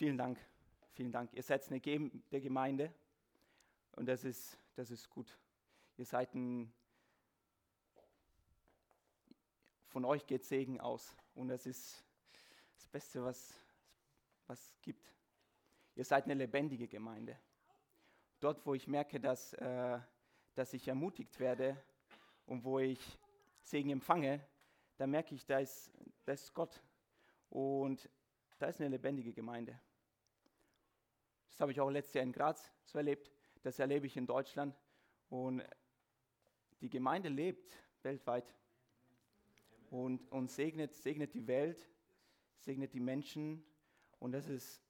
Vielen Dank, vielen Dank. Ihr seid eine der Gemeinde und das ist, das ist gut. Ihr seid ein, von euch geht Segen aus und das ist das Beste, was es gibt. Ihr seid eine lebendige Gemeinde. Dort, wo ich merke, dass, äh, dass ich ermutigt werde und wo ich Segen empfange, da merke ich, da ist, da ist Gott. Und da ist eine lebendige Gemeinde. Habe ich auch letztes Jahr in Graz so erlebt. Das erlebe ich in Deutschland. Und die Gemeinde lebt weltweit und, und segnet, segnet die Welt, segnet die Menschen. Und das ist,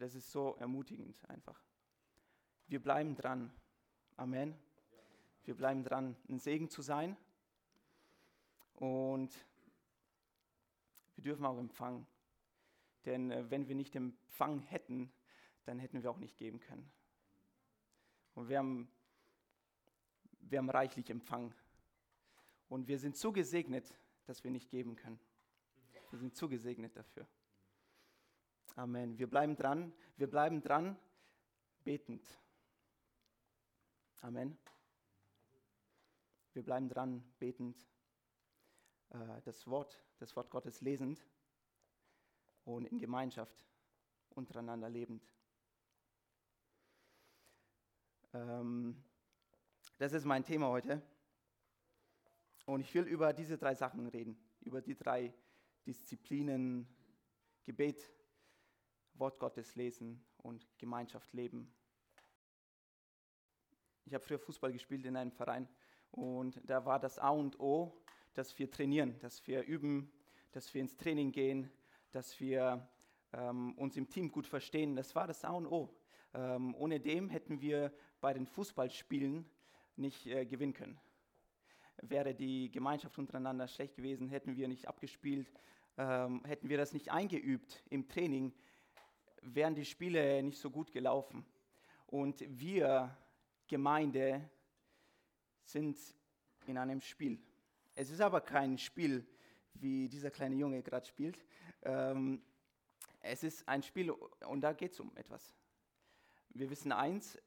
das ist so ermutigend einfach. Wir bleiben dran. Amen. Wir bleiben dran, ein Segen zu sein. Und wir dürfen auch empfangen. Denn äh, wenn wir nicht empfangen hätten, dann hätten wir auch nicht geben können. Und wir haben, wir haben reichlich empfangen. Und wir sind zu gesegnet, dass wir nicht geben können. Wir sind zu gesegnet dafür. Amen. Wir bleiben dran. Wir bleiben dran, betend. Amen. Wir bleiben dran, betend. Äh, das Wort, das Wort Gottes lesend und in Gemeinschaft untereinander lebend. Ähm, das ist mein Thema heute. Und ich will über diese drei Sachen reden, über die drei Disziplinen Gebet, Wort Gottes lesen und Gemeinschaft leben. Ich habe früher Fußball gespielt in einem Verein und da war das A und O, dass wir trainieren, dass wir üben, dass wir ins Training gehen, dass wir ähm, uns im Team gut verstehen. Das war das A und O. Ähm, ohne dem hätten wir bei den Fußballspielen nicht äh, gewinnen können. Wäre die Gemeinschaft untereinander schlecht gewesen, hätten wir nicht abgespielt, ähm, hätten wir das nicht eingeübt im Training, wären die Spiele nicht so gut gelaufen. Und wir, Gemeinde, sind in einem Spiel. Es ist aber kein Spiel, wie dieser kleine Junge gerade spielt. Ähm, es ist ein Spiel und da geht es um etwas. Wir wissen eins,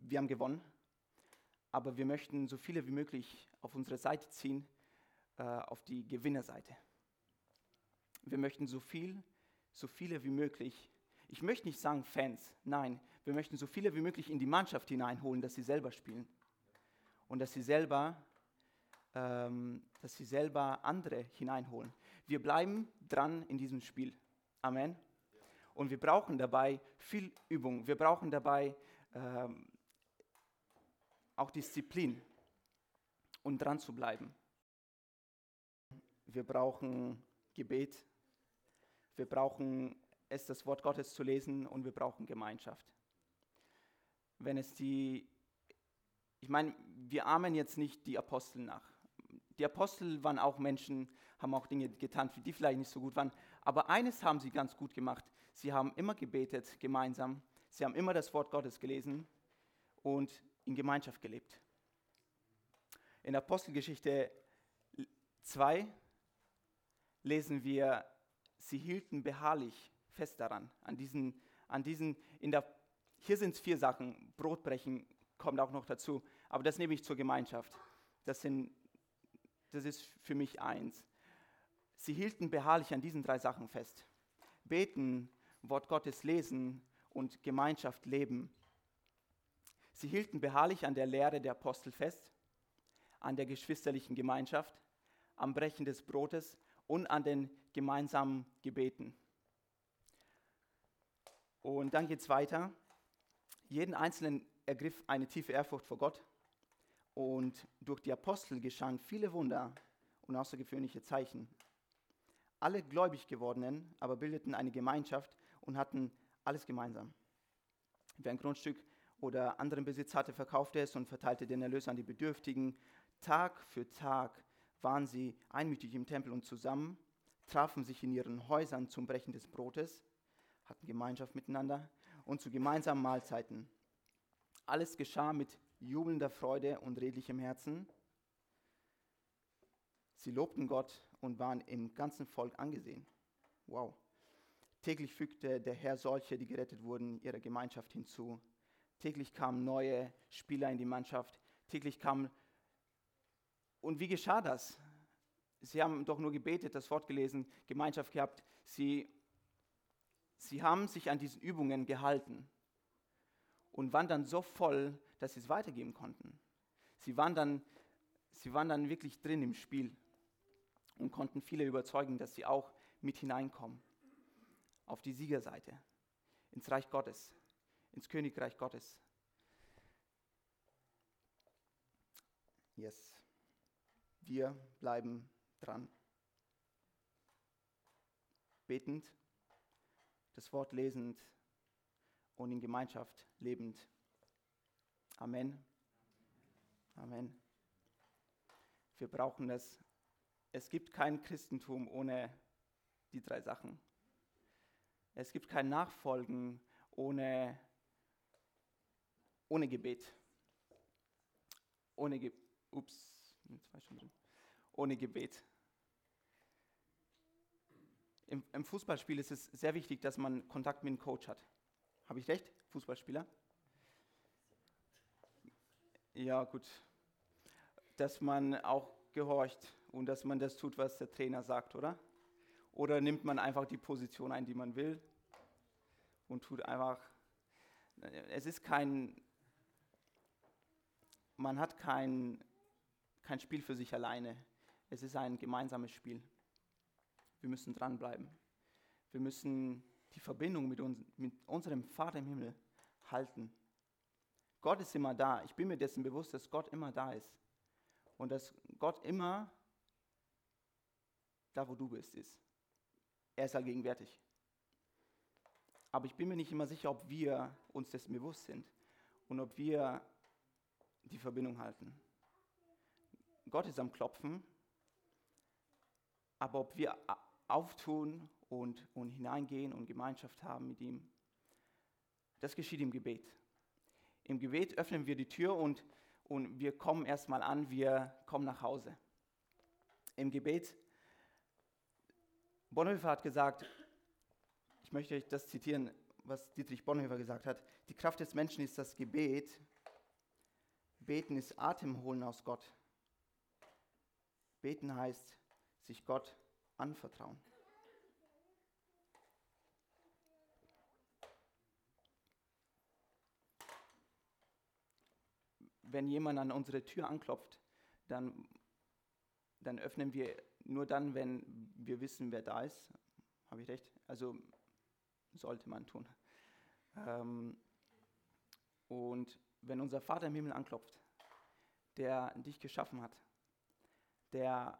wir haben gewonnen, aber wir möchten so viele wie möglich auf unsere Seite ziehen, äh, auf die Gewinnerseite. Wir möchten so viel, so viele wie möglich, ich möchte nicht sagen Fans, nein, wir möchten so viele wie möglich in die Mannschaft hineinholen, dass sie selber spielen und dass sie selber ähm, dass sie selber andere hineinholen. Wir bleiben dran in diesem Spiel. Amen. Und wir brauchen dabei viel Übung. Wir brauchen dabei ähm, auch Disziplin und dran zu bleiben. Wir brauchen Gebet. Wir brauchen es, das Wort Gottes zu lesen und wir brauchen Gemeinschaft. Wenn es die, ich meine, wir ahmen jetzt nicht die Apostel nach. Die Apostel waren auch Menschen, haben auch Dinge getan, die vielleicht nicht so gut waren. Aber eines haben sie ganz gut gemacht. Sie haben immer gebetet gemeinsam. Sie haben immer das Wort Gottes gelesen und in Gemeinschaft gelebt. In Apostelgeschichte 2 lesen wir, sie hielten beharrlich fest daran, an diesen, an diesen in der, hier sind es vier Sachen, Brotbrechen kommt auch noch dazu, aber das nehme ich zur Gemeinschaft. Das sind das ist für mich eins. Sie hielten beharrlich an diesen drei Sachen fest. Beten, Wort Gottes lesen und Gemeinschaft leben. Sie hielten beharrlich an der Lehre der Apostel fest, an der geschwisterlichen Gemeinschaft, am Brechen des Brotes und an den gemeinsamen Gebeten. Und dann geht es weiter. Jeden Einzelnen ergriff eine tiefe Ehrfurcht vor Gott und durch die Apostel geschahen viele Wunder und außergewöhnliche Zeichen. Alle gläubig gewordenen aber bildeten eine Gemeinschaft und hatten alles gemeinsam. Wer ein Grundstück oder anderen Besitz hatte, verkaufte es und verteilte den Erlös an die Bedürftigen. Tag für Tag waren sie einmütig im Tempel und zusammen, trafen sich in ihren Häusern zum Brechen des Brotes, hatten Gemeinschaft miteinander und zu gemeinsamen Mahlzeiten. Alles geschah mit jubelnder Freude und redlichem Herzen. Sie lobten Gott und waren im ganzen Volk angesehen. Wow. Täglich fügte der Herr solche, die gerettet wurden, ihrer Gemeinschaft hinzu. Täglich kamen neue Spieler in die Mannschaft. Täglich kamen. Und wie geschah das? Sie haben doch nur gebetet, das Wort gelesen, Gemeinschaft gehabt. Sie, sie haben sich an diesen Übungen gehalten und waren dann so voll, dass sie es weitergeben konnten. Sie waren dann, sie waren dann wirklich drin im Spiel und konnten viele überzeugen, dass sie auch mit hineinkommen auf die Siegerseite, ins Reich Gottes, ins Königreich Gottes. Yes. Wir bleiben dran. Betend, das Wort lesend und in Gemeinschaft lebend. Amen. Amen. Wir brauchen das. Es gibt kein Christentum ohne die drei Sachen. Es gibt kein Nachfolgen ohne, ohne Gebet. Ohne, Ge ups, ohne Gebet. Im, Im Fußballspiel ist es sehr wichtig, dass man Kontakt mit dem Coach hat. Habe ich recht, Fußballspieler? Ja, gut. Dass man auch gehorcht und dass man das tut, was der Trainer sagt, oder? Oder nimmt man einfach die Position ein, die man will und tut einfach, es ist kein, man hat kein, kein Spiel für sich alleine. Es ist ein gemeinsames Spiel. Wir müssen dranbleiben. Wir müssen die Verbindung mit, uns, mit unserem Vater im Himmel halten. Gott ist immer da. Ich bin mir dessen bewusst, dass Gott immer da ist. Und dass Gott immer da, wo du bist, ist. Er ist allgegenwärtig. Aber ich bin mir nicht immer sicher, ob wir uns dessen bewusst sind und ob wir die Verbindung halten. Gott ist am Klopfen, aber ob wir auftun und, und hineingehen und Gemeinschaft haben mit ihm, das geschieht im Gebet. Im Gebet öffnen wir die Tür und, und wir kommen erstmal an, wir kommen nach Hause. Im Gebet Bonhoeffer hat gesagt, ich möchte euch das zitieren, was Dietrich Bonhoeffer gesagt hat, die Kraft des Menschen ist das Gebet, Beten ist Atemholen aus Gott. Beten heißt sich Gott anvertrauen. Wenn jemand an unsere Tür anklopft, dann, dann öffnen wir nur dann, wenn wir wissen, wer da ist. Habe ich recht? Also sollte man tun. Ähm, und wenn unser Vater im Himmel anklopft, der dich geschaffen hat, der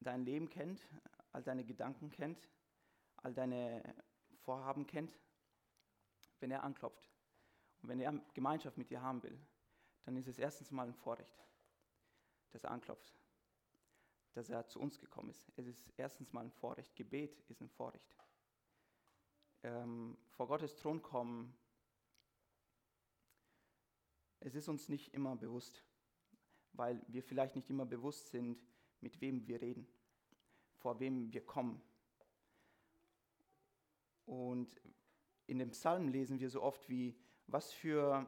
dein Leben kennt, all deine Gedanken kennt, all deine Vorhaben kennt, wenn er anklopft und wenn er Gemeinschaft mit dir haben will, dann ist es erstens mal ein Vorrecht, dass er anklopft dass er zu uns gekommen ist. Es ist erstens mal ein Vorrecht. Gebet ist ein Vorrecht. Ähm, vor Gottes Thron kommen, es ist uns nicht immer bewusst, weil wir vielleicht nicht immer bewusst sind, mit wem wir reden, vor wem wir kommen. Und in dem Psalm lesen wir so oft wie, was für,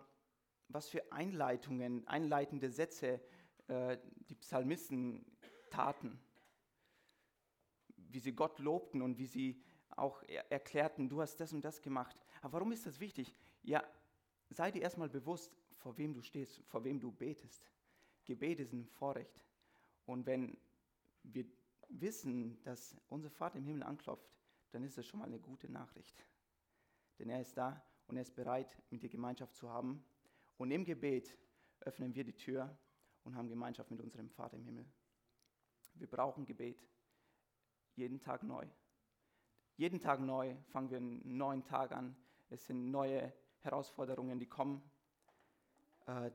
was für Einleitungen, einleitende Sätze äh, die Psalmisten taten, wie sie Gott lobten und wie sie auch er erklärten, du hast das und das gemacht. Aber warum ist das wichtig? Ja, sei dir erstmal bewusst, vor wem du stehst, vor wem du betest. Gebet ist ein Vorrecht. Und wenn wir wissen, dass unser Vater im Himmel anklopft, dann ist das schon mal eine gute Nachricht. Denn er ist da und er ist bereit, mit dir Gemeinschaft zu haben. Und im Gebet öffnen wir die Tür und haben Gemeinschaft mit unserem Vater im Himmel. Wir brauchen Gebet. Jeden Tag neu. Jeden Tag neu fangen wir einen neuen Tag an. Es sind neue Herausforderungen, die kommen. Äh,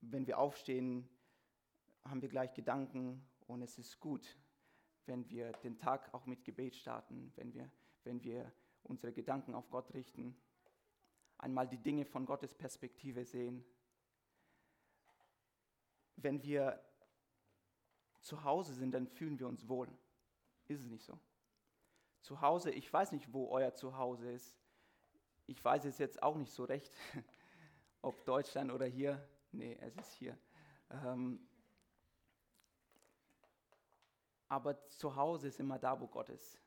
wenn wir aufstehen, haben wir gleich Gedanken und es ist gut, wenn wir den Tag auch mit Gebet starten, wenn wir, wenn wir unsere Gedanken auf Gott richten, einmal die Dinge von Gottes Perspektive sehen. Wenn wir zu Hause sind, dann fühlen wir uns wohl. Ist es nicht so? Zu Hause, ich weiß nicht, wo euer Zuhause ist. Ich weiß es jetzt auch nicht so recht, ob Deutschland oder hier. Nee, es ist hier. Ähm, aber zu Hause ist immer da, wo Gott ist.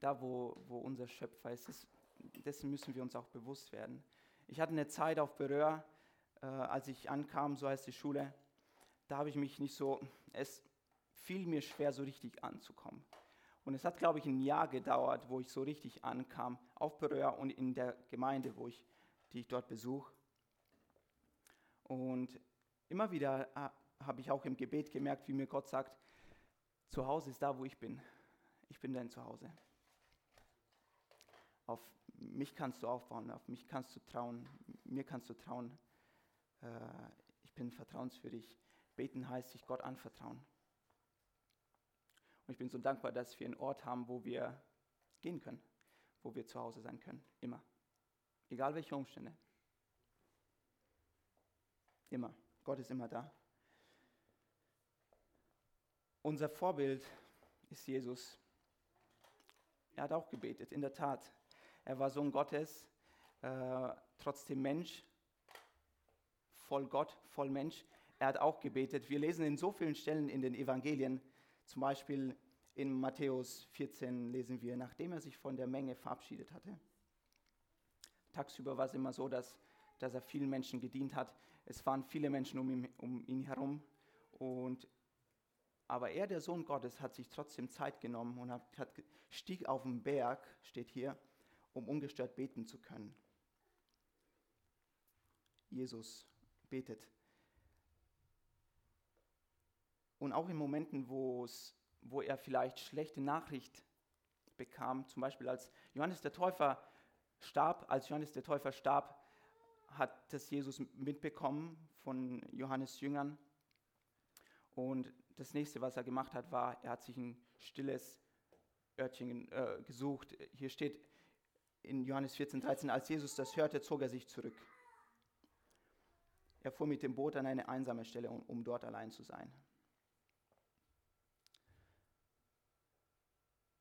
Da, wo, wo unser Schöpfer ist. Das, dessen müssen wir uns auch bewusst werden. Ich hatte eine Zeit auf Berühr, äh, als ich ankam, so heißt die Schule, da habe ich mich nicht so, es fiel mir schwer, so richtig anzukommen. Und es hat, glaube ich, ein Jahr gedauert, wo ich so richtig ankam, auf Berühr und in der Gemeinde, wo ich, die ich dort besuche. Und immer wieder äh, habe ich auch im Gebet gemerkt, wie mir Gott sagt, zu Hause ist da, wo ich bin. Ich bin dein Zuhause. Auf mich kannst du aufbauen, auf mich kannst du trauen, mir kannst du trauen. Äh, ich bin vertrauenswürdig. Beten heißt sich Gott anvertrauen. Und ich bin so dankbar, dass wir einen Ort haben, wo wir gehen können, wo wir zu Hause sein können. Immer. Egal welche Umstände. Immer. Gott ist immer da. Unser Vorbild ist Jesus. Er hat auch gebetet, in der Tat. Er war Sohn Gottes, äh, trotzdem Mensch, voll Gott, voll Mensch. Er hat auch gebetet. Wir lesen in so vielen Stellen in den Evangelien, zum Beispiel in Matthäus 14 lesen wir, nachdem er sich von der Menge verabschiedet hatte. Tagsüber war es immer so, dass, dass er vielen Menschen gedient hat. Es waren viele Menschen um ihn, um ihn herum. Und, aber er, der Sohn Gottes, hat sich trotzdem Zeit genommen und hat, hat, stieg auf den Berg, steht hier, um ungestört beten zu können. Jesus betet. Und auch in Momenten, wo er vielleicht schlechte Nachricht bekam, zum Beispiel als Johannes der Täufer starb, als Johannes der Täufer starb, hat das Jesus mitbekommen von Johannes Jüngern. Und das nächste, was er gemacht hat, war, er hat sich ein stilles Örtchen äh, gesucht. Hier steht in Johannes 14, 13, als Jesus das hörte, zog er sich zurück. Er fuhr mit dem Boot an eine einsame Stelle, um, um dort allein zu sein.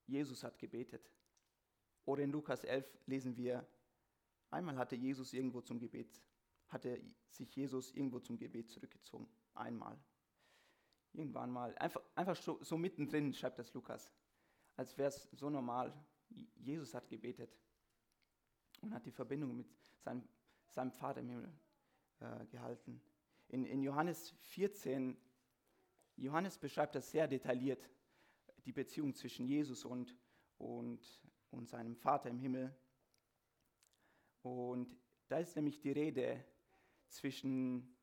Jesus hat gebetet. Oder in Lukas 11 lesen wir, einmal hatte Jesus irgendwo zum Gebet, hatte sich Jesus irgendwo zum Gebet zurückgezogen. Einmal. Irgendwann mal. Einfach, einfach so, so mittendrin schreibt das Lukas. Als wäre es so normal. Jesus hat gebetet und hat die Verbindung mit seinem, seinem Vater im Himmel äh, gehalten. In, in Johannes 14, Johannes beschreibt das sehr detailliert, die Beziehung zwischen Jesus und, und, und seinem Vater im Himmel. Und da ist nämlich die Rede zwischen,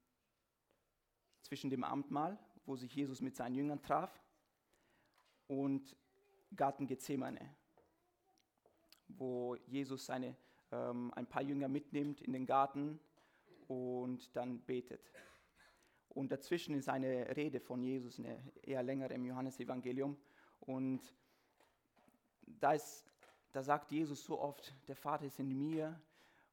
zwischen dem Amtmahl, wo sich Jesus mit seinen Jüngern traf, und Garten Gethsemane, wo Jesus seine, ähm, ein paar Jünger mitnimmt in den Garten und dann betet. Und dazwischen ist eine Rede von Jesus, eine eher längere im Johannesevangelium. Und da, ist, da sagt Jesus so oft, der Vater ist in mir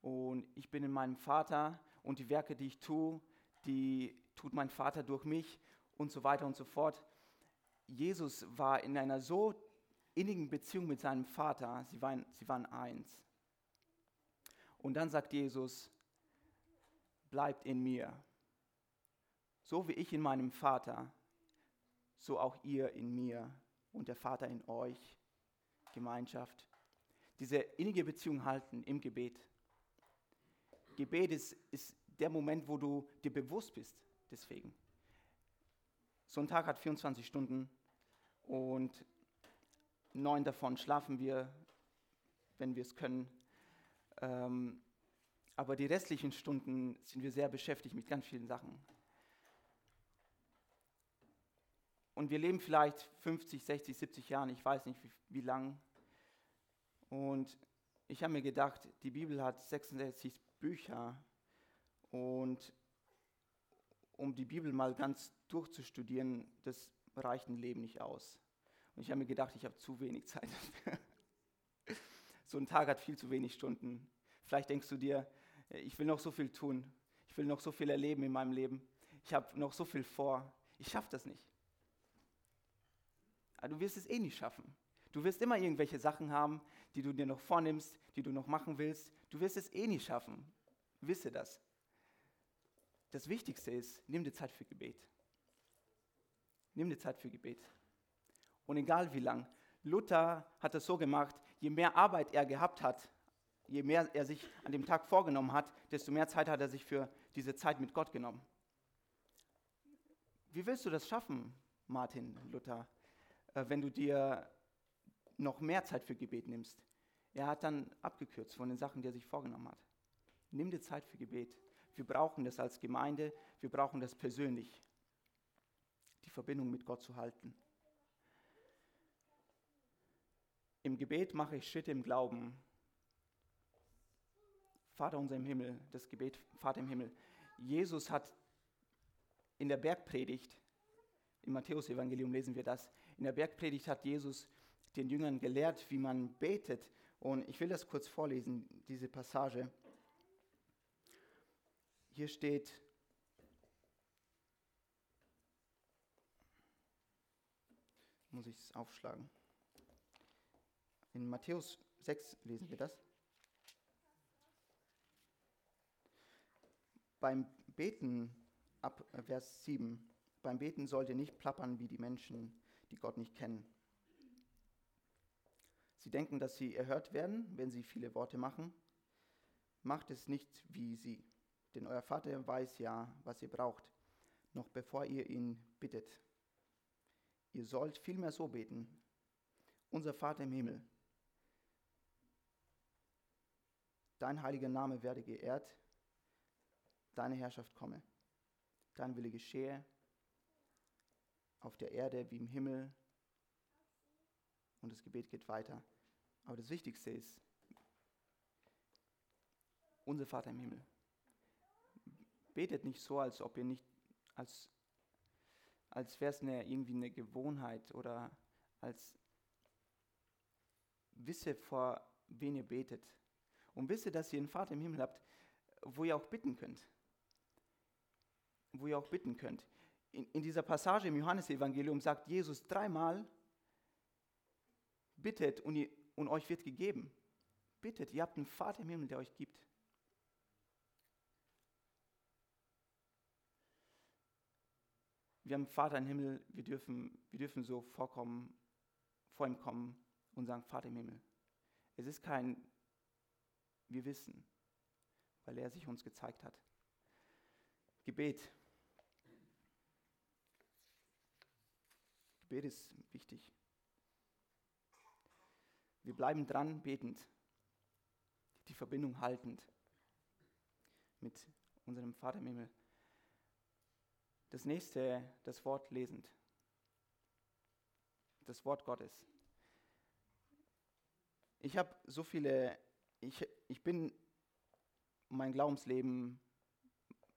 und ich bin in meinem Vater und die Werke, die ich tue, die tut mein Vater durch mich und so weiter und so fort. Jesus war in einer so innigen Beziehung mit seinem Vater, sie waren, sie waren eins. Und dann sagt Jesus, bleibt in mir. So wie ich in meinem Vater, so auch ihr in mir und der Vater in euch. Gemeinschaft. Diese innige Beziehung halten im Gebet. Gebet ist, ist der Moment, wo du dir bewusst bist, deswegen. So ein Tag hat 24 Stunden und neun davon schlafen wir, wenn wir es können. Ähm, aber die restlichen Stunden sind wir sehr beschäftigt mit ganz vielen Sachen. Und wir leben vielleicht 50, 60, 70 Jahre, ich weiß nicht wie, wie lang. Und ich habe mir gedacht, die Bibel hat 66 Bücher und um die Bibel mal ganz durchzustudieren, das reicht ein Leben nicht aus. Und ich habe mir gedacht, ich habe zu wenig Zeit so ein Tag hat viel zu wenig Stunden. Vielleicht denkst du dir, ich will noch so viel tun. Ich will noch so viel erleben in meinem Leben. Ich habe noch so viel vor. Ich schaffe das nicht. Aber du wirst es eh nicht schaffen. Du wirst immer irgendwelche Sachen haben, die du dir noch vornimmst, die du noch machen willst. Du wirst es eh nicht schaffen. Wisse das. Das Wichtigste ist, nimm dir Zeit für Gebet. Nimm dir Zeit für Gebet. Und egal wie lang. Luther hat es so gemacht, je mehr Arbeit er gehabt hat, je mehr er sich an dem Tag vorgenommen hat, desto mehr Zeit hat er sich für diese Zeit mit Gott genommen. Wie willst du das schaffen, Martin Luther, äh, wenn du dir noch mehr Zeit für Gebet nimmst? Er hat dann abgekürzt von den Sachen, die er sich vorgenommen hat. Nimm dir Zeit für Gebet. Wir brauchen das als Gemeinde, wir brauchen das persönlich, die Verbindung mit Gott zu halten. Im Gebet mache ich Schritte im Glauben. Vater unser im Himmel, das Gebet Vater im Himmel. Jesus hat in der Bergpredigt, im Matthäusevangelium lesen wir das, in der Bergpredigt hat Jesus den Jüngern gelehrt, wie man betet. Und ich will das kurz vorlesen, diese Passage. Hier steht, muss ich es aufschlagen. In Matthäus 6 lesen wir das. Beim Beten, ab Vers 7, beim Beten sollt ihr nicht plappern wie die Menschen, die Gott nicht kennen. Sie denken, dass sie erhört werden, wenn sie viele Worte machen. Macht es nicht wie sie, denn euer Vater weiß ja, was ihr braucht, noch bevor ihr ihn bittet. Ihr sollt vielmehr so beten. Unser Vater im Himmel, dein heiliger Name werde geehrt, deine Herrschaft komme, dein Wille geschehe, auf der Erde wie im Himmel. Und das Gebet geht weiter. Aber das Wichtigste ist, unser Vater im Himmel. Betet nicht so, als ob ihr nicht, als, als wäre es eine, irgendwie eine Gewohnheit oder als wisse, vor wen ihr betet. Und wisse, dass ihr einen Vater im Himmel habt, wo ihr auch bitten könnt. Wo ihr auch bitten könnt. In, in dieser Passage im Johannesevangelium sagt Jesus dreimal, bittet und, ihr, und euch wird gegeben. Bittet, ihr habt einen Vater im Himmel, der euch gibt. Wir haben einen Vater im Himmel, wir dürfen, wir dürfen so vorkommen, vor ihm kommen und sagen, Vater im Himmel. Es ist kein, wir wissen, weil er sich uns gezeigt hat. Gebet. Gebet ist wichtig. Wir bleiben dran betend, die Verbindung haltend mit unserem Vater im Himmel. Das nächste, das Wort lesend. Das Wort Gottes. Ich habe so viele, ich, ich bin, mein Glaubensleben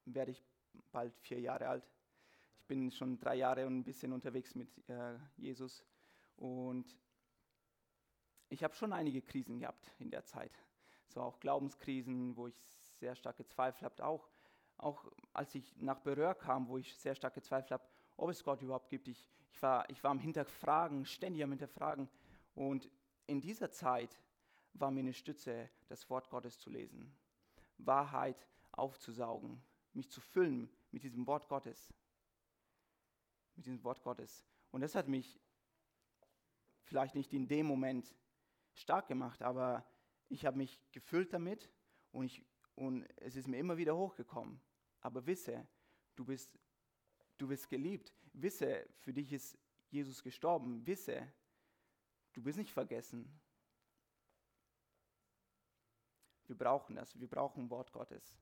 werde ich bald vier Jahre alt. Ich bin schon drei Jahre und ein bisschen unterwegs mit äh, Jesus. Und ich habe schon einige Krisen gehabt in der Zeit. So auch Glaubenskrisen, wo ich sehr stark gezweifelt habe. Auch, auch als ich nach Berühr kam, wo ich sehr stark gezweifelt habe, ob es Gott überhaupt gibt. Ich, ich, war, ich war am Hinterfragen, ständig am Hinterfragen. Und in dieser Zeit war mir eine Stütze, das Wort Gottes zu lesen, Wahrheit aufzusaugen, mich zu füllen mit diesem Wort Gottes. Mit diesem Wort Gottes. Und das hat mich vielleicht nicht in dem Moment stark gemacht, aber ich habe mich gefüllt damit und, ich, und es ist mir immer wieder hochgekommen. Aber wisse, du bist, du bist geliebt. Wisse, für dich ist Jesus gestorben. Wisse, du bist nicht vergessen. Wir brauchen das. Wir brauchen Wort Gottes.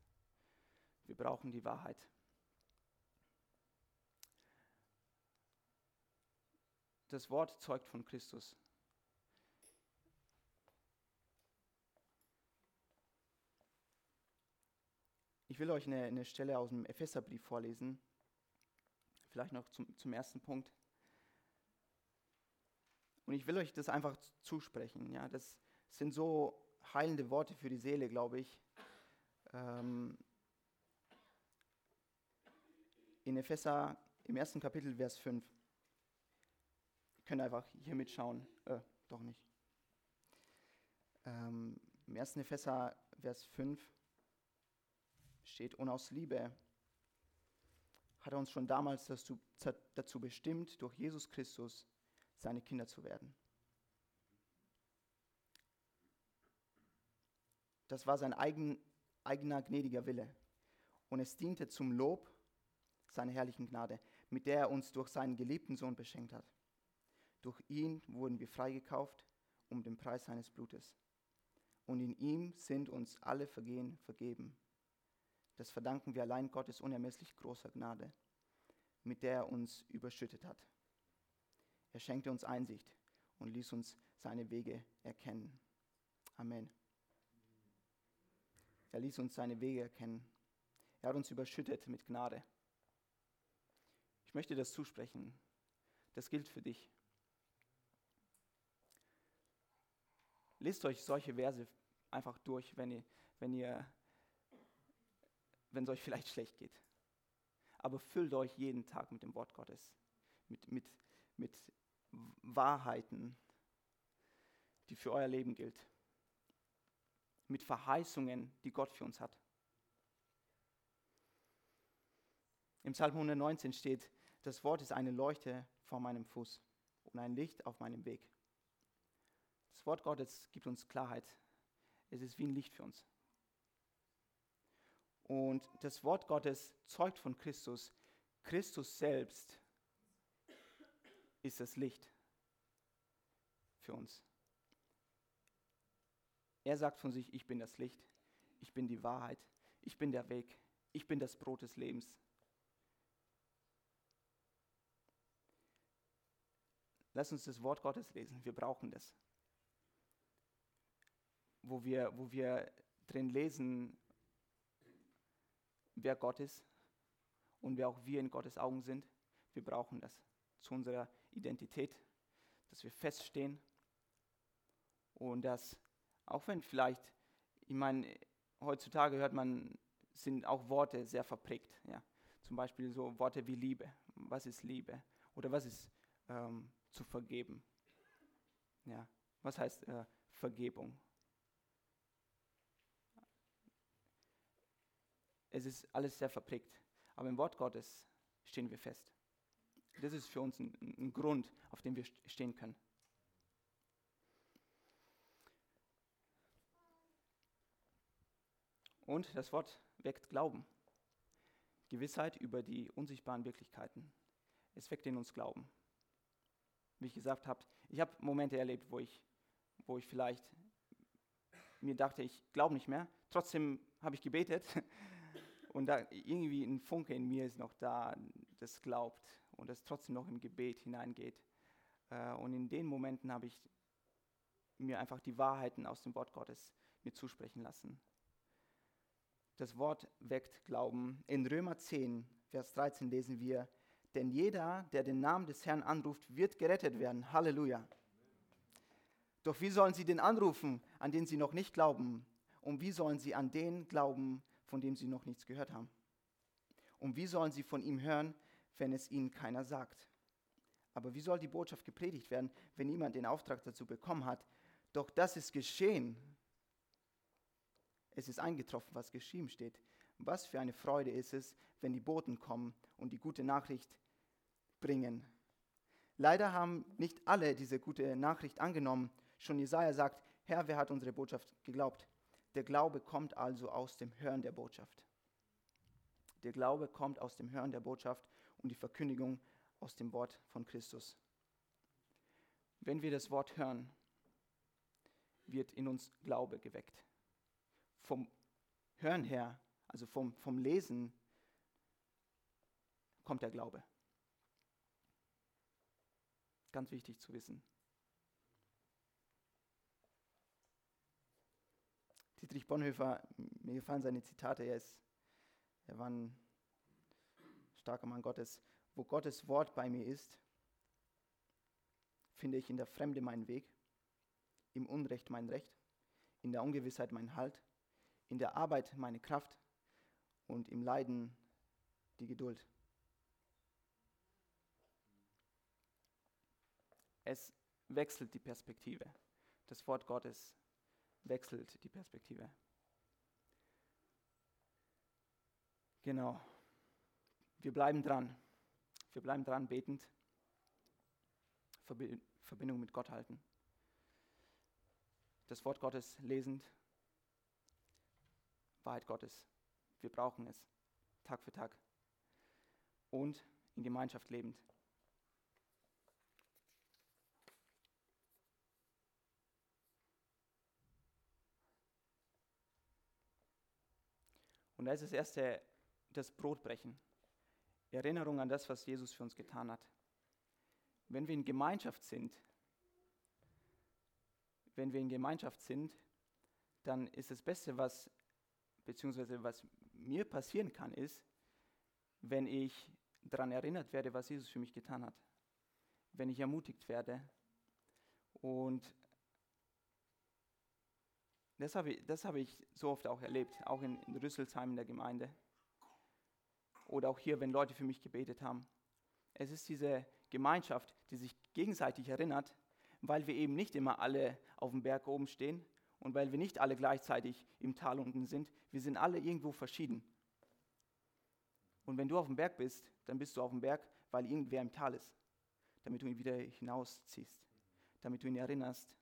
Wir brauchen die Wahrheit. Das Wort zeugt von Christus. Will euch eine, eine Stelle aus dem Epheserbrief vorlesen, vielleicht noch zum, zum ersten Punkt. Und ich will euch das einfach zusprechen. Ja, das sind so heilende Worte für die Seele, glaube ich. Ähm, in Epheser im ersten Kapitel, Vers 5. Ihr könnt einfach hier mitschauen. Äh, doch nicht. Ähm, Im 1. Epheser, Vers 5 steht, und aus Liebe hat er uns schon damals dazu, dazu bestimmt, durch Jesus Christus seine Kinder zu werden. Das war sein eigen, eigener gnädiger Wille. Und es diente zum Lob seiner herrlichen Gnade, mit der er uns durch seinen geliebten Sohn beschenkt hat. Durch ihn wurden wir freigekauft um den Preis seines Blutes. Und in ihm sind uns alle Vergehen vergeben. Das verdanken wir allein Gottes unermesslich großer Gnade, mit der er uns überschüttet hat. Er schenkte uns Einsicht und ließ uns seine Wege erkennen. Amen. Er ließ uns seine Wege erkennen. Er hat uns überschüttet mit Gnade. Ich möchte das zusprechen. Das gilt für dich. Lest euch solche Verse einfach durch, wenn ihr, wenn ihr, wenn es euch vielleicht schlecht geht. Aber füllt euch jeden Tag mit dem Wort Gottes, mit, mit, mit Wahrheiten, die für euer Leben gilt, mit Verheißungen, die Gott für uns hat. Im Psalm 119 steht, das Wort ist eine Leuchte vor meinem Fuß und ein Licht auf meinem Weg. Das Wort Gottes gibt uns Klarheit. Es ist wie ein Licht für uns. Und das Wort Gottes zeugt von Christus. Christus selbst ist das Licht für uns. Er sagt von sich, ich bin das Licht, ich bin die Wahrheit, ich bin der Weg, ich bin das Brot des Lebens. Lass uns das Wort Gottes lesen, wir brauchen das wo wir, wo wir drin lesen, wer Gott ist und wer auch wir in Gottes Augen sind. Wir brauchen das zu unserer Identität, dass wir feststehen und dass, auch wenn vielleicht, ich meine, heutzutage hört man, sind auch Worte sehr verprägt. Ja. Zum Beispiel so Worte wie Liebe. Was ist Liebe? Oder was ist ähm, zu vergeben? Ja. Was heißt äh, Vergebung? Es ist alles sehr verprägt. Aber im Wort Gottes stehen wir fest. Das ist für uns ein, ein Grund, auf dem wir stehen können. Und das Wort weckt Glauben. Gewissheit über die unsichtbaren Wirklichkeiten. Es weckt in uns Glauben. Wie ich gesagt habe, ich habe Momente erlebt, wo ich, wo ich vielleicht mir dachte, ich glaube nicht mehr. Trotzdem habe ich gebetet und da irgendwie ein Funke in mir ist noch da, das glaubt und das trotzdem noch im Gebet hineingeht. Äh, und in den Momenten habe ich mir einfach die Wahrheiten aus dem Wort Gottes mir zusprechen lassen. Das Wort weckt Glauben. In Römer 10, Vers 13 lesen wir, denn jeder, der den Namen des Herrn anruft, wird gerettet werden. Halleluja. Doch wie sollen sie den anrufen, an den sie noch nicht glauben? Und wie sollen sie an den glauben, von dem sie noch nichts gehört haben? Und wie sollen sie von ihm hören, wenn es ihnen keiner sagt? Aber wie soll die Botschaft gepredigt werden, wenn niemand den Auftrag dazu bekommen hat? Doch das ist geschehen. Es ist eingetroffen, was geschrieben steht. Was für eine Freude ist es, wenn die Boten kommen und die gute Nachricht bringen. Leider haben nicht alle diese gute Nachricht angenommen. Schon Jesaja sagt: Herr, wer hat unsere Botschaft geglaubt? Der Glaube kommt also aus dem Hören der Botschaft. Der Glaube kommt aus dem Hören der Botschaft und die Verkündigung aus dem Wort von Christus. Wenn wir das Wort hören, wird in uns Glaube geweckt. Vom Hören her, also vom, vom Lesen, kommt der Glaube. Ganz wichtig zu wissen. Dietrich Bonhoeffer, mir gefallen seine Zitate, er, ist, er war ein starker Mann Gottes. Wo Gottes Wort bei mir ist, finde ich in der Fremde meinen Weg, im Unrecht mein Recht, in der Ungewissheit mein Halt, in der Arbeit meine Kraft und im Leiden die Geduld. Es wechselt die Perspektive. Das Wort Gottes wechselt die Perspektive. Genau. Wir bleiben dran. Wir bleiben dran, betend. Verbindung mit Gott halten. Das Wort Gottes lesend. Wahrheit Gottes. Wir brauchen es. Tag für Tag. Und in Gemeinschaft lebend. Und da ist das erste das Brotbrechen. Erinnerung an das, was Jesus für uns getan hat. Wenn wir in Gemeinschaft sind, wenn wir in Gemeinschaft sind, dann ist das Beste, was, beziehungsweise was mir passieren kann, ist, wenn ich daran erinnert werde, was Jesus für mich getan hat. Wenn ich ermutigt werde. Und das habe ich, habe ich so oft auch erlebt, auch in, in Rüsselsheim in der Gemeinde. Oder auch hier, wenn Leute für mich gebetet haben. Es ist diese Gemeinschaft, die sich gegenseitig erinnert, weil wir eben nicht immer alle auf dem Berg oben stehen und weil wir nicht alle gleichzeitig im Tal unten sind. Wir sind alle irgendwo verschieden. Und wenn du auf dem Berg bist, dann bist du auf dem Berg, weil irgendwer im Tal ist, damit du ihn wieder hinausziehst, damit du ihn erinnerst,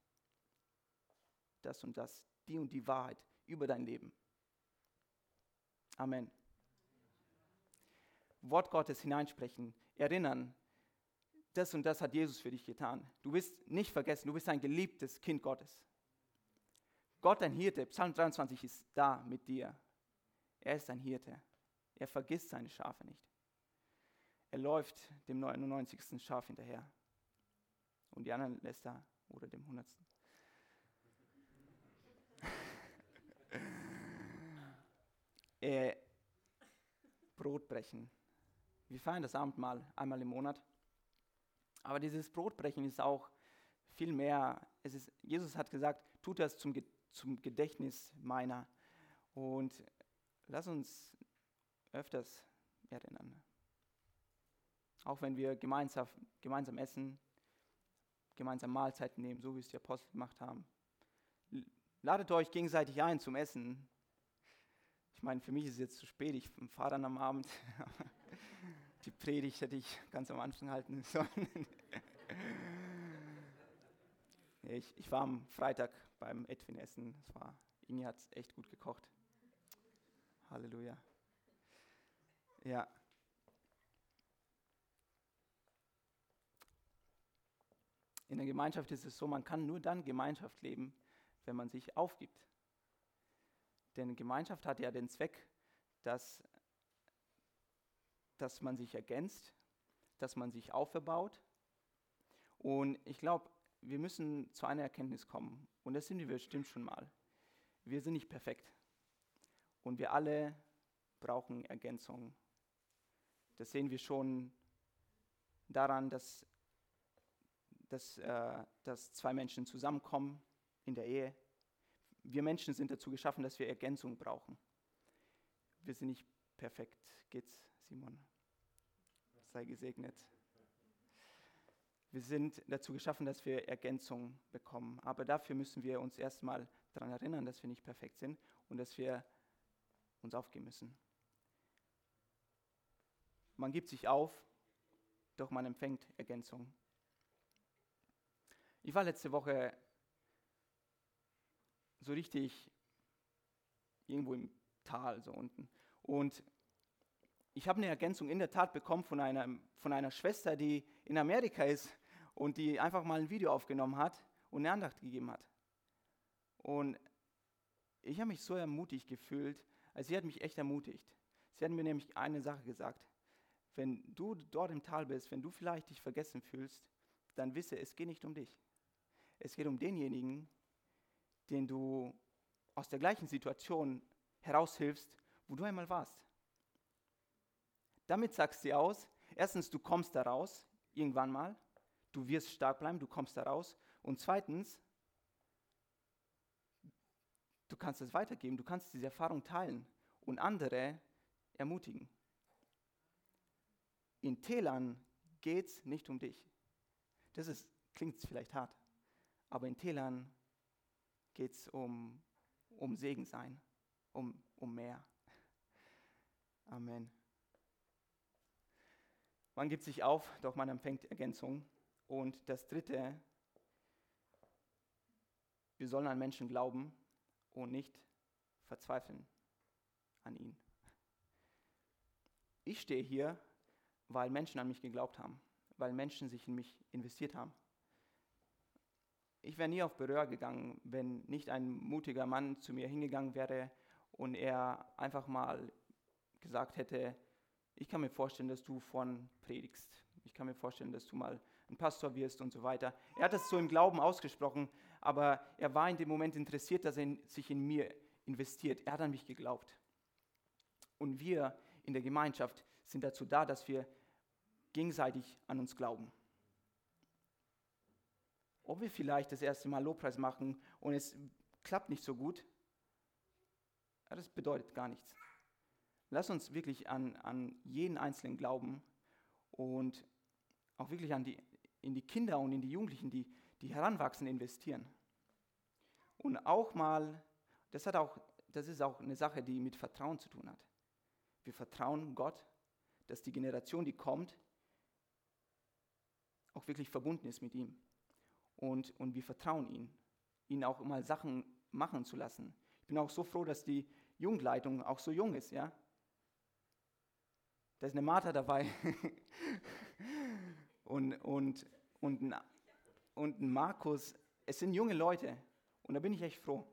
das und das die und die Wahrheit über dein Leben. Amen. Wort Gottes hineinsprechen, erinnern, das und das hat Jesus für dich getan. Du bist nicht vergessen, du bist ein geliebtes Kind Gottes. Gott, ein Hirte, Psalm 23 ist da mit dir. Er ist ein Hirte. Er vergisst seine Schafe nicht. Er läuft dem 99. Schaf hinterher. Und die anderen lässt er oder dem 100. äh, Brot brechen. Wir feiern das Abendmahl einmal im Monat. Aber dieses Brotbrechen ist auch viel mehr. Es ist, Jesus hat gesagt, tut das zum, zum Gedächtnis meiner. Und lass uns öfters erinnern. Auch wenn wir gemeinsam, gemeinsam essen, gemeinsam Mahlzeiten nehmen, so wie es die Apostel gemacht haben. Ladet euch gegenseitig ein zum Essen. Ich meine, für mich ist es jetzt zu spät, ich fahre dann am Abend. Die Predigt hätte ich ganz am Anfang halten sollen. Ich, ich war am Freitag beim Edwin essen. Es war, Ini hat es echt gut gekocht. Halleluja. Ja. In der Gemeinschaft ist es so, man kann nur dann Gemeinschaft leben, wenn man sich aufgibt. Denn Gemeinschaft hat ja den Zweck, dass, dass man sich ergänzt, dass man sich aufbaut. Und ich glaube, wir müssen zu einer Erkenntnis kommen. Und das sind wir bestimmt schon mal. Wir sind nicht perfekt. Und wir alle brauchen Ergänzung. Das sehen wir schon daran, dass, dass, äh, dass zwei Menschen zusammenkommen in der Ehe wir Menschen sind dazu geschaffen, dass wir Ergänzung brauchen. Wir sind nicht perfekt. Geht's, Simon? Sei gesegnet. Wir sind dazu geschaffen, dass wir Ergänzung bekommen. Aber dafür müssen wir uns erstmal daran erinnern, dass wir nicht perfekt sind und dass wir uns aufgeben müssen. Man gibt sich auf, doch man empfängt Ergänzung. Ich war letzte Woche so richtig irgendwo im Tal, so unten. Und ich habe eine Ergänzung in der Tat bekommen von einer, von einer Schwester, die in Amerika ist und die einfach mal ein Video aufgenommen hat und eine Andacht gegeben hat. Und ich habe mich so ermutigt gefühlt, also sie hat mich echt ermutigt. Sie hat mir nämlich eine Sache gesagt. Wenn du dort im Tal bist, wenn du vielleicht dich vergessen fühlst, dann wisse, es geht nicht um dich. Es geht um denjenigen, den du aus der gleichen Situation heraushilfst, wo du einmal warst. Damit sagst du aus, erstens, du kommst da raus, irgendwann mal, du wirst stark bleiben, du kommst da raus. Und zweitens, du kannst es weitergeben, du kannst diese Erfahrung teilen und andere ermutigen. In Tälern geht es nicht um dich. Das ist, klingt vielleicht hart. aber in Tälern geht es um, um Segen sein, um, um mehr. Amen. Man gibt sich auf, doch man empfängt Ergänzung. Und das Dritte, wir sollen an Menschen glauben und nicht verzweifeln an ihn. Ich stehe hier, weil Menschen an mich geglaubt haben, weil Menschen sich in mich investiert haben. Ich wäre nie auf Berühr gegangen, wenn nicht ein mutiger Mann zu mir hingegangen wäre und er einfach mal gesagt hätte, ich kann mir vorstellen, dass du von predigst. Ich kann mir vorstellen, dass du mal ein Pastor wirst und so weiter. Er hat das so im Glauben ausgesprochen, aber er war in dem Moment interessiert, dass er sich in mir investiert. Er hat an mich geglaubt. Und wir in der Gemeinschaft sind dazu da, dass wir gegenseitig an uns glauben. Ob wir vielleicht das erste Mal Lobpreis machen und es klappt nicht so gut, das bedeutet gar nichts. Lass uns wirklich an, an jeden Einzelnen glauben und auch wirklich an die, in die Kinder und in die Jugendlichen, die, die heranwachsen, investieren. Und auch mal, das, hat auch, das ist auch eine Sache, die mit Vertrauen zu tun hat. Wir vertrauen Gott, dass die Generation, die kommt, auch wirklich verbunden ist mit ihm. Und, und wir vertrauen ihm, ihn auch mal Sachen machen zu lassen. Ich bin auch so froh, dass die Jugendleitung auch so jung ist, ja. Da ist eine Martha dabei und, und, und, ein, und ein Markus. Es sind junge Leute und da bin ich echt froh,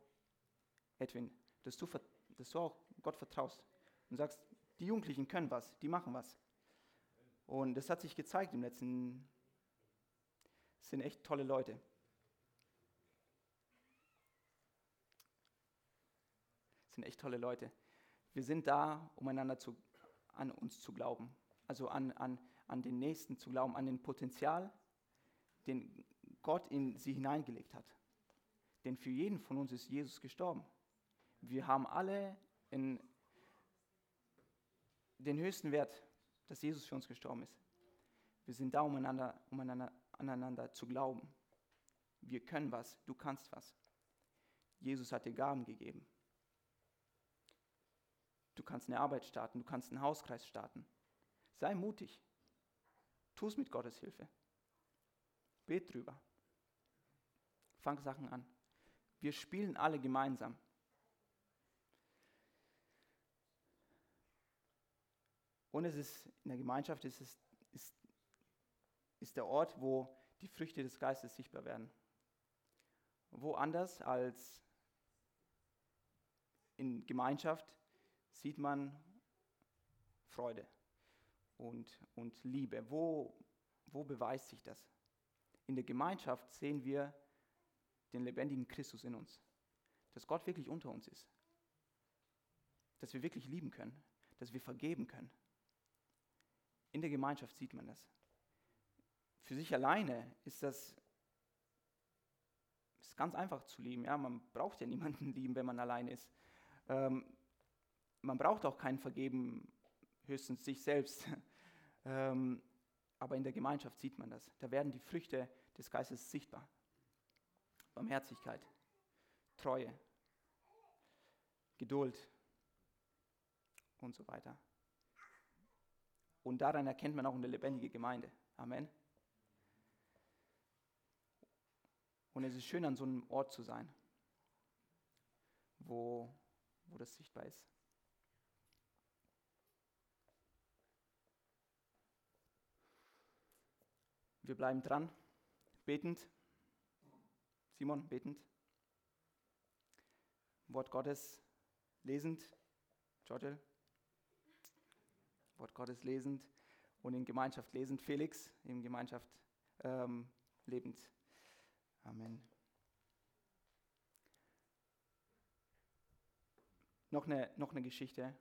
Edwin, dass du, dass du auch Gott vertraust und sagst, die Jugendlichen können was, die machen was. Und das hat sich gezeigt im letzten, sind echt tolle Leute. Sind echt tolle Leute. Wir sind da, um einander zu an uns zu glauben. Also an, an, an den Nächsten zu glauben, an den Potenzial, den Gott in sie hineingelegt hat. Denn für jeden von uns ist Jesus gestorben. Wir haben alle in den höchsten Wert, dass Jesus für uns gestorben ist. Wir sind da, um einander, um einander, aneinander zu glauben. Wir können was, du kannst was. Jesus hat dir Gaben gegeben. Du kannst eine Arbeit starten, du kannst einen Hauskreis starten. Sei mutig. Tu es mit Gottes Hilfe. Bet drüber. Fang Sachen an. Wir spielen alle gemeinsam. Und es ist in der Gemeinschaft ist, es, ist, ist der Ort, wo die Früchte des Geistes sichtbar werden. Woanders als in Gemeinschaft sieht man Freude und, und Liebe. Wo, wo beweist sich das? In der Gemeinschaft sehen wir den lebendigen Christus in uns. Dass Gott wirklich unter uns ist. Dass wir wirklich lieben können. Dass wir vergeben können. In der Gemeinschaft sieht man das. Für sich alleine ist das ist ganz einfach zu lieben. Ja, man braucht ja niemanden lieben, wenn man allein ist. Ähm, man braucht auch kein Vergeben, höchstens sich selbst. ähm, aber in der Gemeinschaft sieht man das. Da werden die Früchte des Geistes sichtbar. Barmherzigkeit, Treue, Geduld und so weiter. Und daran erkennt man auch eine lebendige Gemeinde. Amen. Und es ist schön, an so einem Ort zu sein, wo, wo das sichtbar ist. Wir bleiben dran, betend. Simon, betend. Wort Gottes lesend. George. Wort Gottes lesend und in Gemeinschaft lesend. Felix, in Gemeinschaft ähm, lebend. Amen. Noch eine, noch eine Geschichte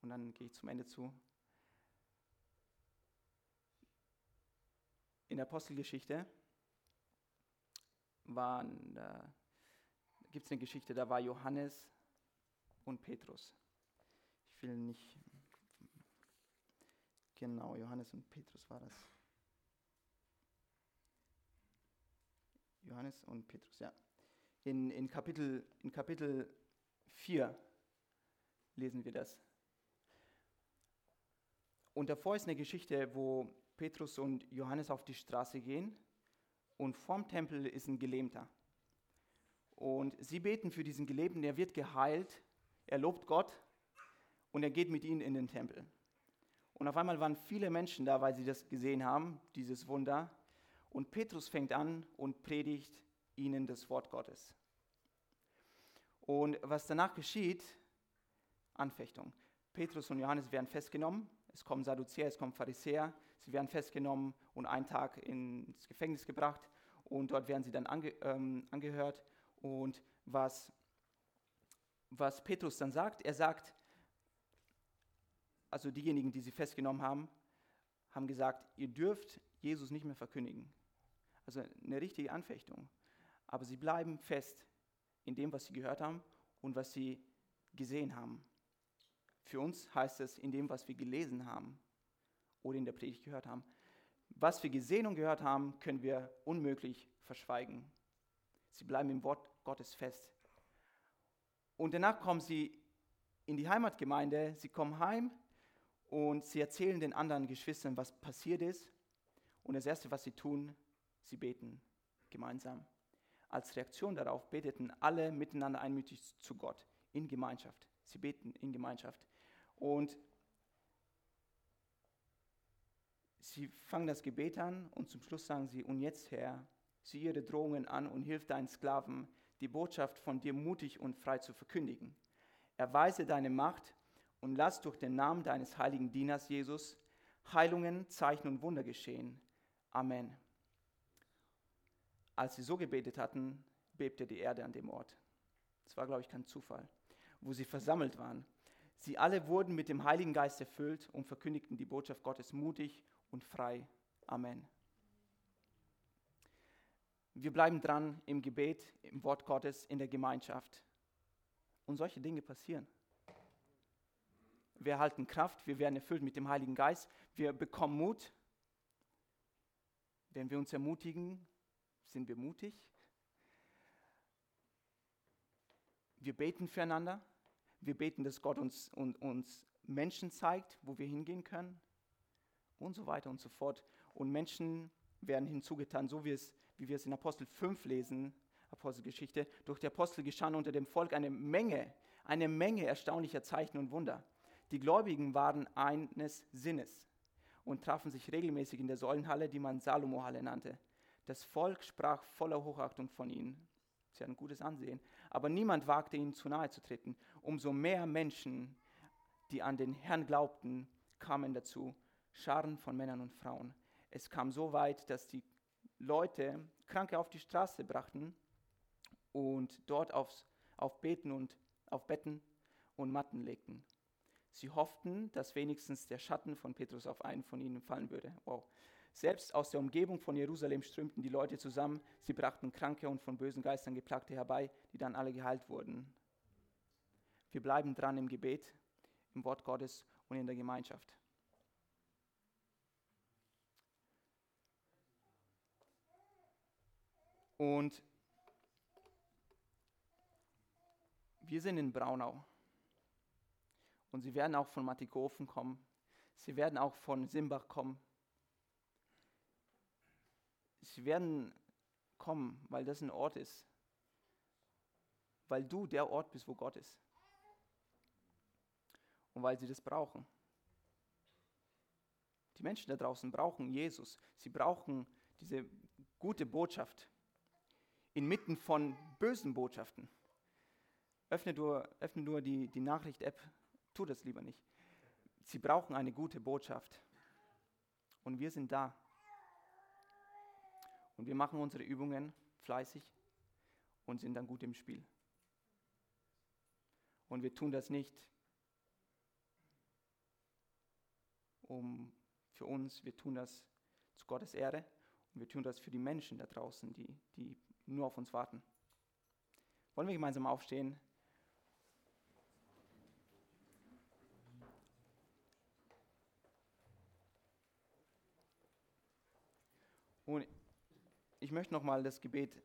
und dann gehe ich zum Ende zu. in der Apostelgeschichte gibt es eine Geschichte, da war Johannes und Petrus. Ich will nicht, genau, Johannes und Petrus war das. Johannes und Petrus, ja. In, in, Kapitel, in Kapitel 4 lesen wir das. Und davor ist eine Geschichte, wo Petrus und Johannes auf die Straße gehen und vorm Tempel ist ein Gelähmter. Und sie beten für diesen Gelähmten, der wird geheilt, er lobt Gott und er geht mit ihnen in den Tempel. Und auf einmal waren viele Menschen da, weil sie das gesehen haben, dieses Wunder. Und Petrus fängt an und predigt ihnen das Wort Gottes. Und was danach geschieht, Anfechtung. Petrus und Johannes werden festgenommen. Es kommen Sadduzäer, es kommen Pharisäer. Sie werden festgenommen und einen Tag ins Gefängnis gebracht. Und dort werden sie dann ange, ähm, angehört. Und was, was Petrus dann sagt, er sagt, also diejenigen, die sie festgenommen haben, haben gesagt, ihr dürft Jesus nicht mehr verkündigen. Also eine richtige Anfechtung. Aber sie bleiben fest in dem, was sie gehört haben und was sie gesehen haben. Für uns heißt es in dem, was wir gelesen haben oder in der Predigt gehört haben. Was wir gesehen und gehört haben, können wir unmöglich verschweigen. Sie bleiben im Wort Gottes fest. Und danach kommen sie in die Heimatgemeinde, sie kommen heim und sie erzählen den anderen Geschwistern, was passiert ist. Und das Erste, was sie tun, sie beten gemeinsam. Als Reaktion darauf beteten alle miteinander einmütig zu Gott in Gemeinschaft. Sie beten in Gemeinschaft. Und sie fangen das Gebet an und zum Schluss sagen sie, und jetzt Herr, sieh ihre Drohungen an und hilf deinen Sklaven, die Botschaft von dir mutig und frei zu verkündigen. Erweise deine Macht und lass durch den Namen deines heiligen Dieners Jesus Heilungen, Zeichen und Wunder geschehen. Amen. Als sie so gebetet hatten, bebte die Erde an dem Ort. Das war, glaube ich, kein Zufall, wo sie versammelt waren. Sie alle wurden mit dem Heiligen Geist erfüllt und verkündigten die Botschaft Gottes mutig und frei. Amen. Wir bleiben dran im Gebet, im Wort Gottes, in der Gemeinschaft. Und solche Dinge passieren wir erhalten Kraft, wir werden erfüllt mit dem Heiligen Geist, wir bekommen Mut. Wenn wir uns ermutigen, sind wir mutig. Wir beten füreinander. Wir beten, dass Gott uns, und, uns Menschen zeigt, wo wir hingehen können. Und so weiter und so fort. Und Menschen werden hinzugetan, so wie, es, wie wir es in Apostel 5 lesen, Apostelgeschichte. Durch die Apostel geschahen unter dem Volk eine Menge, eine Menge erstaunlicher Zeichen und Wunder. Die Gläubigen waren eines Sinnes und trafen sich regelmäßig in der Säulenhalle, die man Salomo-Halle nannte. Das Volk sprach voller Hochachtung von ihnen. Sie hatten gutes Ansehen. Aber niemand wagte ihnen zu nahe zu treten. Umso mehr Menschen, die an den Herrn glaubten, kamen dazu. Scharen von Männern und Frauen. Es kam so weit, dass die Leute Kranke auf die Straße brachten und dort aufs, auf Beten und auf Betten und Matten legten. Sie hofften, dass wenigstens der Schatten von Petrus auf einen von ihnen fallen würde. Wow. Selbst aus der Umgebung von Jerusalem strömten die Leute zusammen. Sie brachten Kranke und von bösen Geistern geplagte herbei, die dann alle geheilt wurden. Wir bleiben dran im Gebet, im Wort Gottes und in der Gemeinschaft. Und wir sind in Braunau. Und sie werden auch von Mattighofen kommen. Sie werden auch von Simbach kommen. Sie werden kommen, weil das ein Ort ist. Weil du der Ort bist, wo Gott ist. Und weil sie das brauchen. Die Menschen da draußen brauchen Jesus. Sie brauchen diese gute Botschaft inmitten von bösen Botschaften. Öffne nur, öffne nur die, die Nachricht-App tu das lieber nicht. Sie brauchen eine gute Botschaft. Und wir sind da. Und wir machen unsere Übungen fleißig und sind dann gut im Spiel. Und wir tun das nicht um für uns, wir tun das zu Gottes Ehre und wir tun das für die Menschen da draußen, die, die nur auf uns warten. Wollen wir gemeinsam aufstehen? Und ich möchte nochmal das Gebet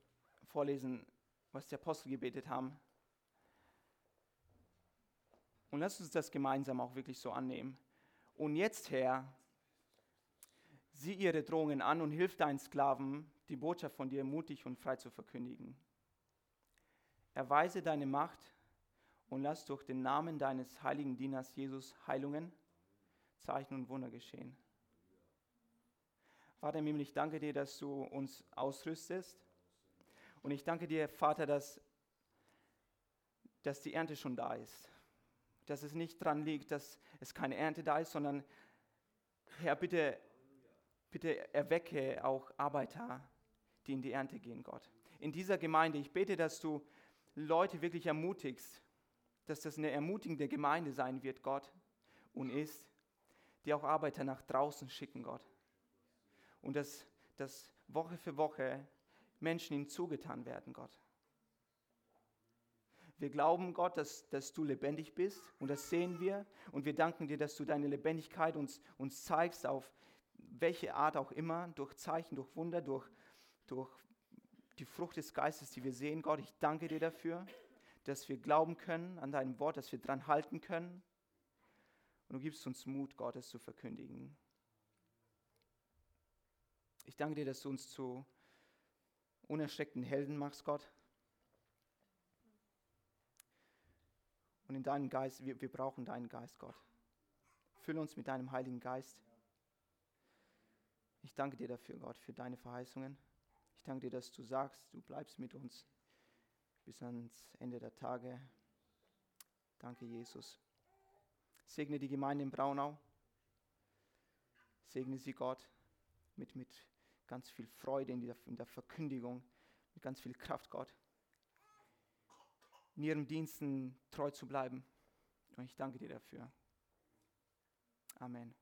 vorlesen, was die Apostel gebetet haben. Und lasst uns das gemeinsam auch wirklich so annehmen. Und jetzt, Herr, sieh ihre Drohungen an und hilf deinen Sklaven, die Botschaft von dir mutig und frei zu verkündigen. Erweise deine Macht und lass durch den Namen deines heiligen Dieners Jesus Heilungen, Zeichen und Wunder geschehen. Vater im Himmel, ich danke dir, dass du uns ausrüstest. Und ich danke dir, Vater, dass, dass die Ernte schon da ist. Dass es nicht daran liegt, dass es keine Ernte da ist, sondern, Herr, bitte, bitte erwecke auch Arbeiter, die in die Ernte gehen, Gott. In dieser Gemeinde, ich bete, dass du Leute wirklich ermutigst, dass das eine ermutigende Gemeinde sein wird, Gott, und ist, die auch Arbeiter nach draußen schicken, Gott und dass, dass Woche für Woche Menschen ihnen zugetan werden, Gott. Wir glauben, Gott, dass, dass du lebendig bist und das sehen wir. Und wir danken dir, dass du deine Lebendigkeit uns, uns zeigst, auf welche Art auch immer, durch Zeichen, durch Wunder, durch, durch die Frucht des Geistes, die wir sehen. Gott, ich danke dir dafür, dass wir glauben können an deinem Wort, dass wir dran halten können. Und du gibst uns Mut, Gottes zu verkündigen. Ich danke dir, dass du uns zu unerschreckten Helden machst, Gott. Und in deinem Geist, wir, wir brauchen deinen Geist, Gott. Fülle uns mit deinem Heiligen Geist. Ich danke dir dafür, Gott, für deine Verheißungen. Ich danke dir, dass du sagst, du bleibst mit uns bis ans Ende der Tage. Danke, Jesus. Segne die Gemeinde in Braunau. Segne sie, Gott, mit, mit ganz viel Freude in der, in der Verkündigung, mit ganz viel Kraft, Gott, in ihren Diensten treu zu bleiben. Und ich danke dir dafür. Amen.